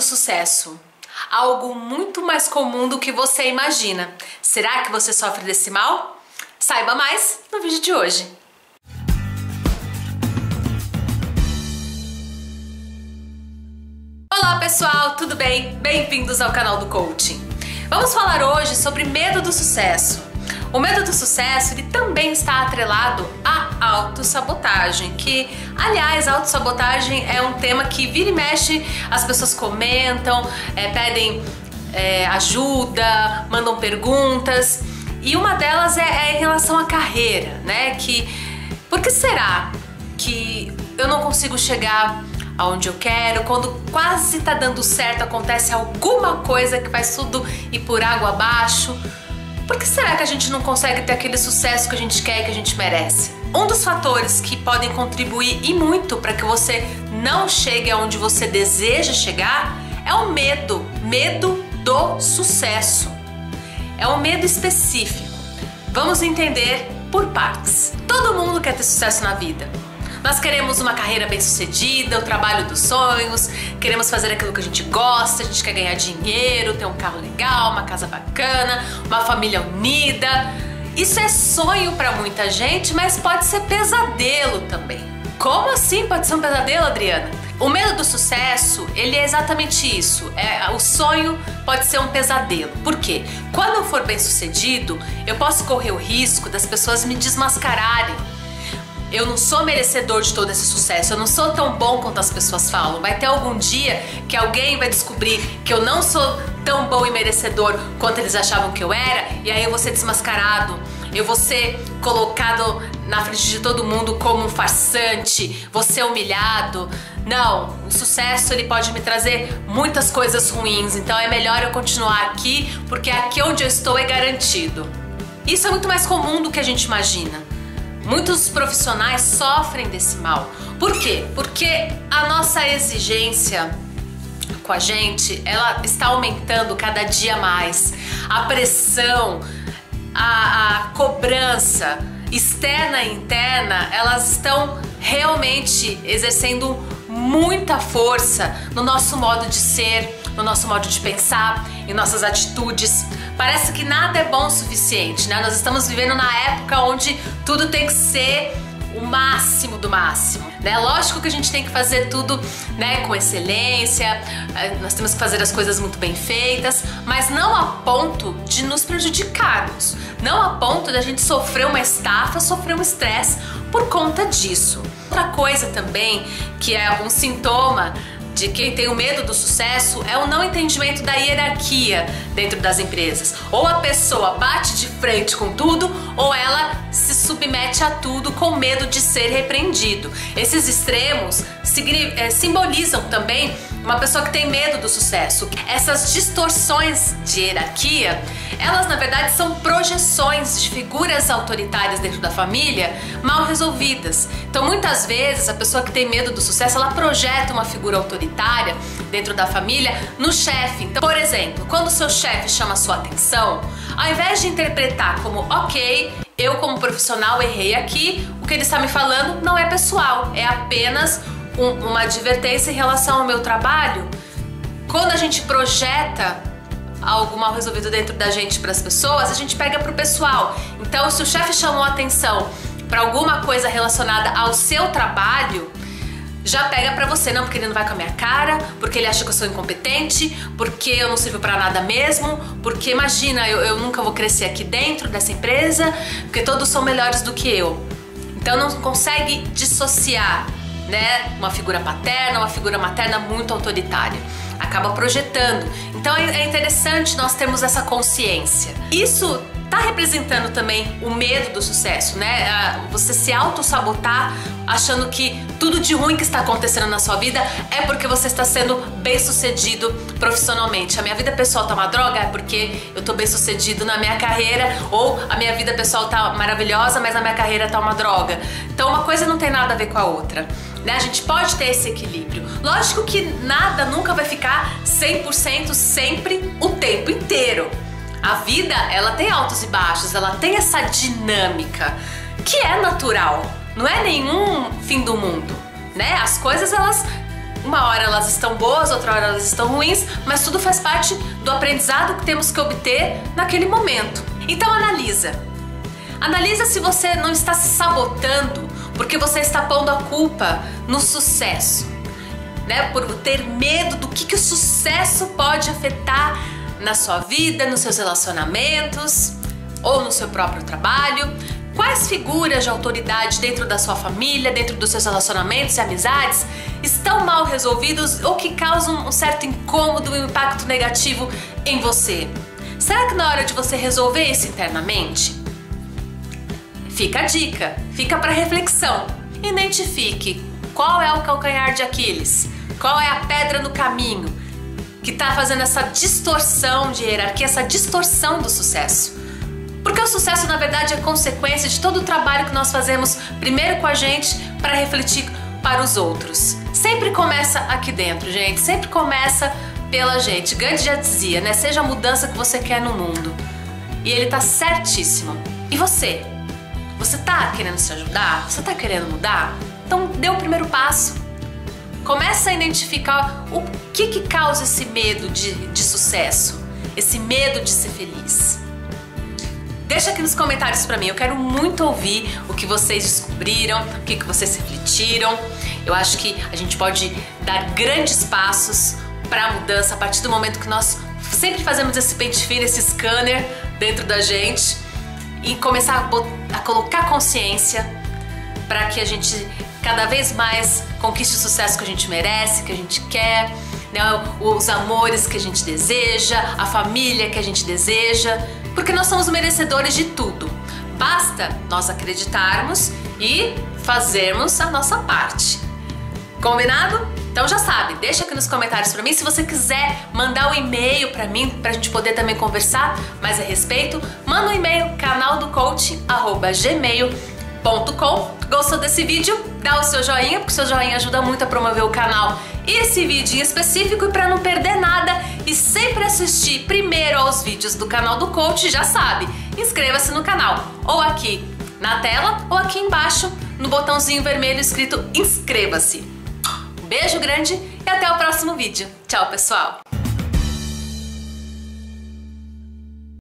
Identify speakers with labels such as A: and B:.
A: do sucesso. Algo muito mais comum do que você imagina. Será que você sofre desse mal? Saiba mais no vídeo de hoje. Olá pessoal, tudo bem? Bem-vindos ao canal do Coaching. Vamos falar hoje sobre medo do sucesso. O medo do sucesso ele também está atrelado à autossabotagem, que, aliás, autossabotagem é um tema que vira e mexe, as pessoas comentam, é, pedem é, ajuda, mandam perguntas, e uma delas é, é, em relação à carreira, né? Que por que será que eu não consigo chegar aonde eu quero? Quando quase está dando certo, acontece alguma coisa que faz tudo ir por água abaixo. Por que será que a gente não consegue ter aquele sucesso que a gente quer e que a gente merece? Um dos fatores que podem contribuir e muito para que você não chegue aonde você deseja chegar é o medo, medo do sucesso. É um medo específico. Vamos entender por partes. Todo mundo quer ter sucesso na vida. Nós queremos uma carreira bem-sucedida, o trabalho dos sonhos, queremos fazer aquilo que a gente gosta, a gente quer ganhar dinheiro, ter um carro legal, uma casa bacana, uma família unida. Isso é sonho para muita gente, mas pode ser pesadelo também. Como assim pode ser um pesadelo, Adriana? O medo do sucesso, ele é exatamente isso. É, o sonho pode ser um pesadelo. Por quê? Quando eu for bem sucedido, eu posso correr o risco das pessoas me desmascararem eu não sou merecedor de todo esse sucesso, eu não sou tão bom quanto as pessoas falam. Vai ter algum dia que alguém vai descobrir que eu não sou tão bom e merecedor quanto eles achavam que eu era, e aí eu vou ser desmascarado, eu vou ser colocado na frente de todo mundo como um farsante, vou ser humilhado. Não, o sucesso ele pode me trazer muitas coisas ruins, então é melhor eu continuar aqui, porque aqui onde eu estou é garantido. Isso é muito mais comum do que a gente imagina. Muitos profissionais sofrem desse mal. Por quê? Porque a nossa exigência com a gente, ela está aumentando cada dia mais. A pressão, a, a cobrança externa e interna, elas estão realmente exercendo muita força no nosso modo de ser, no nosso modo de pensar, em nossas atitudes. Parece que nada é bom o suficiente, né? Nós estamos vivendo na época onde tudo tem que ser o máximo do máximo, né? Lógico que a gente tem que fazer tudo, né, com excelência, eh, nós temos que fazer as coisas muito bem feitas, mas não a ponto de nos prejudicarmos, não a ponto de a gente sofrer uma estafa, sofrer um estresse por conta disso. Outra coisa também que é um sintoma de quem tem o medo do sucesso é o não entendimento da hierarquia dentro das empresas. Ou a pessoa bate de frente com tudo, ou ela se submete a tudo com medo de ser repreendido. Esses extremos eh, simbolizam também uma pessoa que tem medo do sucesso. Essas distorções de hierarquia, elas na verdade são projeções de figuras autoritárias dentro da família mal resolvidas. Então muitas vezes a pessoa que tem medo do sucesso, ela projeta uma figura autoritária dentro da família no chefe. Então, por exemplo, quando o seu chefe chama sua atenção, ao invés de interpretar como ok, eu como profissional errei aqui, o que ele está me falando não é pessoal, é apenas um, uma advertência em relação ao meu trabalho, quando a gente projeta algo mal resolvido dentro da gente para as pessoas, a gente pega para o pessoal. Então, se o chefe chamou atenção para alguma coisa relacionada ao seu trabalho, já pega para você, não porque ele não vai com a minha cara, porque ele acha que eu sou incompetente, porque eu não sirvo para nada mesmo, porque imagina, eu, eu nunca vou crescer aqui dentro dessa empresa, porque todos são melhores do que eu. Então não consegue dissociar né, uma figura paterna, uma figura materna muito autoritária. Acaba projetando. Então é, é interessante nós termos essa consciência. Isso tá representando também o medo do sucesso, né? Você se auto-sabotar achando que tudo de ruim que está acontecendo na sua vida é porque você está sendo bem sucedido profissionalmente. A minha vida pessoal tá uma droga é porque eu tô bem sucedido na minha carreira, ou a minha vida pessoal tá maravilhosa, mas a minha carreira tá uma droga. Então uma coisa não tem nada a ver com a outra. Né? A gente pode ter esse equilíbrio. Lógico que nada nunca vai ficar 100% sempre o tempo inteiro. A vida, ela tem altos e baixos, ela tem essa dinâmica que é natural, não é nenhum fim do mundo, né? As coisas elas Uma hora elas estão boas, outra hora elas estão ruins, mas tudo faz parte do aprendizado que temos que obter naquele momento. Então analisa. Analisa se você não está se sabotando porque você está pondo a culpa no sucesso, né? Por ter medo do que, que o sucesso pode afetar na sua vida, nos seus relacionamentos ou no seu próprio trabalho. Quais figuras de autoridade dentro da sua família, dentro dos seus relacionamentos e amizades estão mal resolvidos ou que causam um certo incômodo um impacto negativo em você? Será que na hora de você resolver isso internamente? Fica a dica, fica para reflexão. Identifique qual é o calcanhar de Aquiles, qual é a pedra no caminho que está fazendo essa distorção de hierarquia, essa distorção do sucesso. Porque o sucesso, na verdade, é consequência de todo o trabalho que nós fazemos, primeiro com a gente, para refletir para os outros. Sempre começa aqui dentro, gente. Sempre começa pela gente. Gandhi já dizia, né? Seja a mudança que você quer no mundo. E ele tá certíssimo. E você? Você tá querendo se ajudar? Você tá querendo mudar? Então dê o primeiro passo. Começa a identificar o que que causa esse medo de, de sucesso, esse medo de ser feliz. Deixa aqui nos comentários para mim, eu quero muito ouvir o que vocês descobriram, o que, que vocês refletiram. Eu acho que a gente pode dar grandes passos para a mudança a partir do momento que nós sempre fazemos esse pente fino, esse scanner dentro da gente e começar a, a colocar consciência para que a gente cada vez mais conquiste o sucesso que a gente merece, que a gente quer, né? os amores que a gente deseja, a família que a gente deseja porque nós somos merecedores de tudo. Basta nós acreditarmos e fazermos a nossa parte. Combinado? Então já sabe, deixa aqui nos comentários para mim. Se você quiser mandar um e-mail para mim, pra gente poder também conversar mais a respeito, manda um e-mail canaldocoach@gmail.com. Gostou desse vídeo? Dá o seu joinha, porque o seu joinha ajuda muito a promover o canal e esse vídeo em específico e para não perder nada e sempre assistir primeiro aos vídeos do canal do coach, já sabe, inscreva-se no canal, ou aqui na tela ou aqui embaixo no botãozinho vermelho escrito inscreva-se. Beijo grande e até o próximo vídeo. Tchau, pessoal!